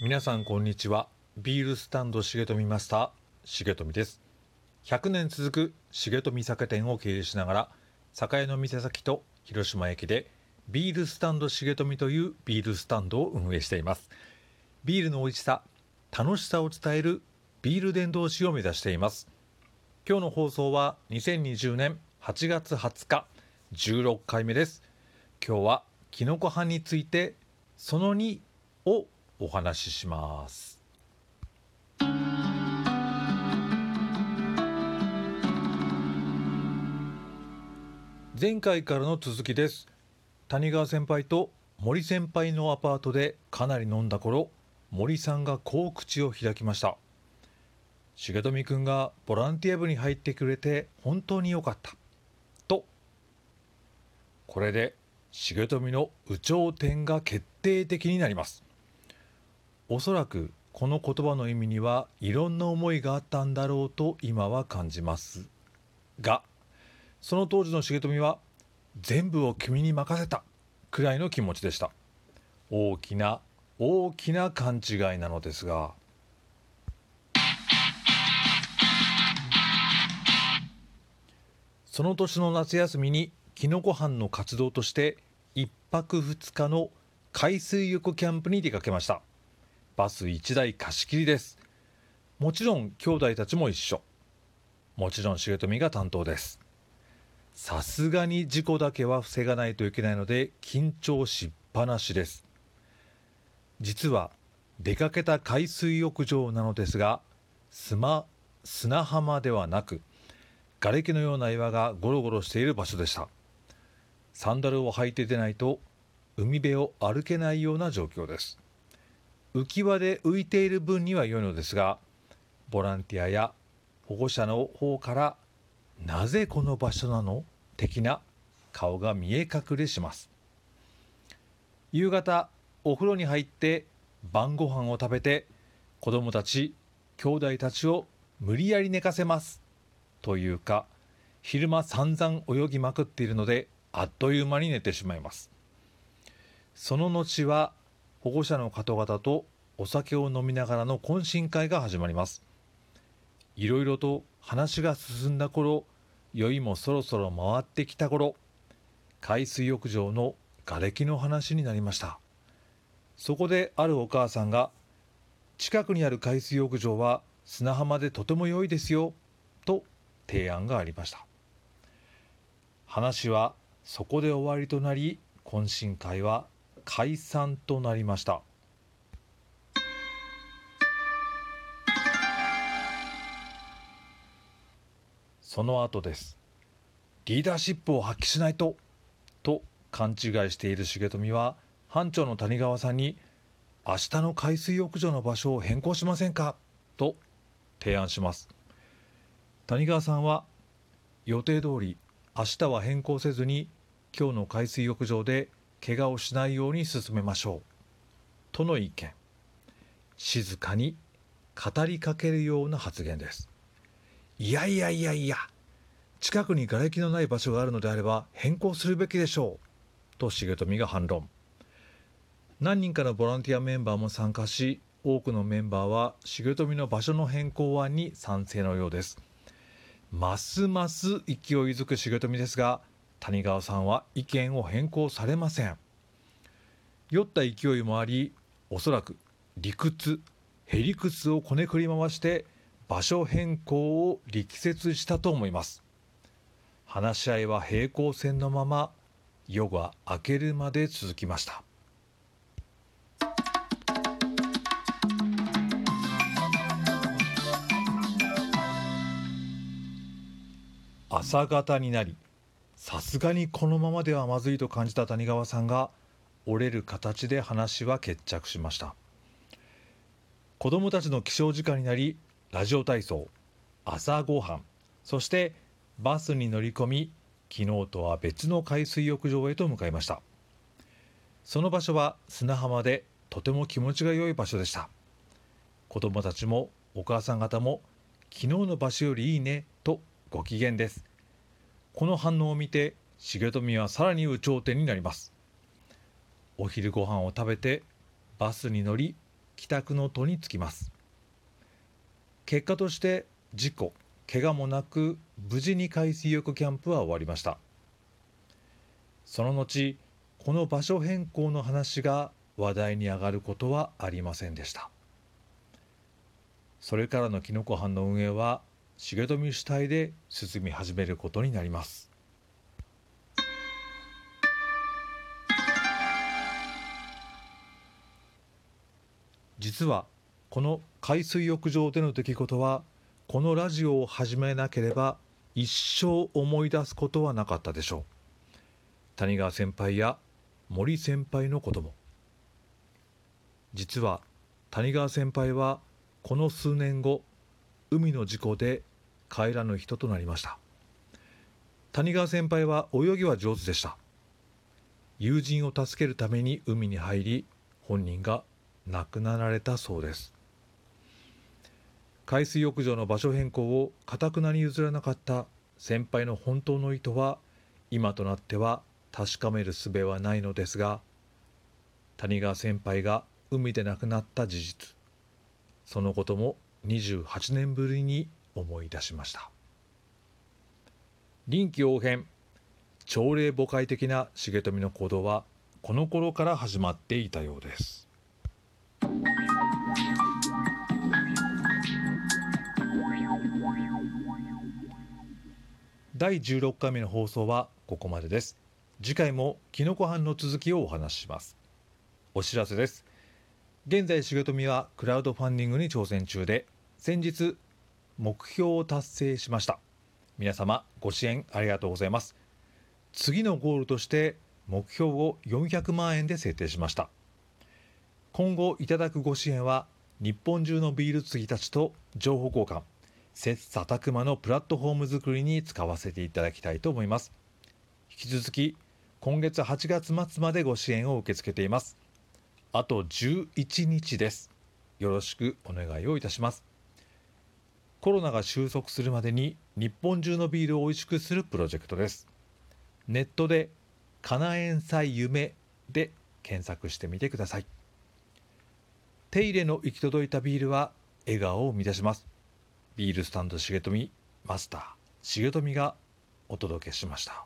皆さんこんにちは。ビールスタンド重富マスター重富です。100年続く重富酒店を経営しながら酒屋の店先と広島駅でビールスタンド重富というビールスタンドを運営しています。ビールの美味しさ楽しさを伝えるビール伝道師を目指しています。今日の放送は2020年8月20日16回目です。今日はきのこ派についてその2をお話しします。前回からの続きです。谷川先輩と森先輩のアパートでかなり飲んだ頃森さんがこう口を開きました。重富君がボランティア部に入ってくれて本当に良かった。とこれで重富の有頂天が決定的になります。おそらくこの言葉の意味にはいろんな思いがあったんだろうと今は感じます。がその当時の重富は全部を君に任せた。くらいの気持ちでした。大きな大きな勘違いなのですが。その年の夏休みにきのこ班の活動として1泊2日の海水浴キャンプに出かけました。バス1台貸し切りです。もちろん兄弟たちも一緒。もちろん重富が担当です。さすがに事故だけは防がないといけないので緊張しっぱなしです。実は出かけた海水浴場なのですが砂砂浜ではなく瓦礫のような岩がゴロゴロしている場所でした。サンダルを履いて出ないと海辺を歩けないような状況です。浮き輪で浮いている分には良いのですがボランティアや保護者の方からなぜこの場所なの？的な顔が見え隠れします。夕方お風呂に入って晩ご飯を食べて子供たち兄弟たちを無理やり寝かせます。というか昼間散々泳ぎまくっているのであっという間に寝てしまいます。その後は保護者の方々とお酒を飲みながらの懇親会が始まります。いろいろと話が進んだ頃酔いもそろそろ回ってきた頃海水浴場の瓦礫の話になりました。そこであるお母さんが近くにある海水浴場は砂浜でとても良いですよと提案がありました。話はそこで終わりとなり懇親会は解散となりました。その後です。リーダーシップを発揮しないとと勘違いしている重富は班長の谷川さんに明日の海水浴場の場所を変更しませんか？と提案します。谷川さんは予定通り明日は変更せずに今日の海水浴場で怪我をしないように進めましょう。との意見。静かに語りかけるような発言です。いやいやいやいや。近くに瓦礫のない場所があるのであれば変更するべきでしょう。と重富が反論。何人かのボランティアメンバーも参加し多くのメンバーは重富の場所の変更案に賛成のようです。ますます勢いづく重富ですが谷川さんは意見を変更されません。酔った勢いもありおそらく理屈へりくつをこねくり回して場所変更を力説したと思います。話し合いは平行線のまま夜が明けるまで続きました。朝方になりさすがにこのままではまずいと感じた谷川さんが折れる形で話は決着しました。子どもたちの起床時間になりラジオ体操朝ごはんそしてバスに乗り込み昨日とは別の海水浴場へと向かいました。その場所は砂浜でとても気持ちが良い場所でした。子どもたちもお母さん方も昨日の場所よりいいねとご機嫌です。この反応を見て重富はさらに有頂天になります。お昼ご飯を食べてバスに乗り帰宅の途につきます。結果として事故怪我もなく無事に海水浴キャンプは終わりました。その後この場所変更の話が話題に上がることはありませんでした。それからのきのこ班の運営は重富主体で進み始めることになります。実はこの海水浴場での出来事はこのラジオを始めなければ一生思い出すことはなかったでしょう。谷川先輩や森先輩のことも。実は谷川先輩はこの数年後海の事故で帰らぬ人となりました。谷川先輩は泳ぎは上手でした。友人を助けるために海に入り本人が亡くなられたそうです。海水浴場の場所変更をかたくなに譲らなかった先輩の本当の意図は今となっては確かめる術はないのですが谷川先輩が海で亡くなった事実。そのことも28年ぶりに思い出しました。臨機応変朝礼誤解的な重富の行動はこの頃から始まっていたようです。第16回目の放送はここまでです。次回もキノコ班の続きをお話しします。お知らせです。現在重富はクラウドファンディングに挑戦中で先日目標を達成しました。皆様ご支援ありがとうございます。次のゴールとして目標を400万円で設定しました。今後いただくご支援は日本中のビール継ぎたちと情報交換切磋琢磨のプラットフォーム作りに使わせていただきたいと思います。引き続き今月8月末までご支援を受け付けています。あと11日です。よろしくお願いをいたします。コロナが収束するまでに日本中のビールを美味しくするプロジェクトです。ネットで「かなえん祭夢」で検索してみてください。手入れの行き届いたビールは笑顔を生み出します。ビールスタンド重富マスター重富がお届けしました。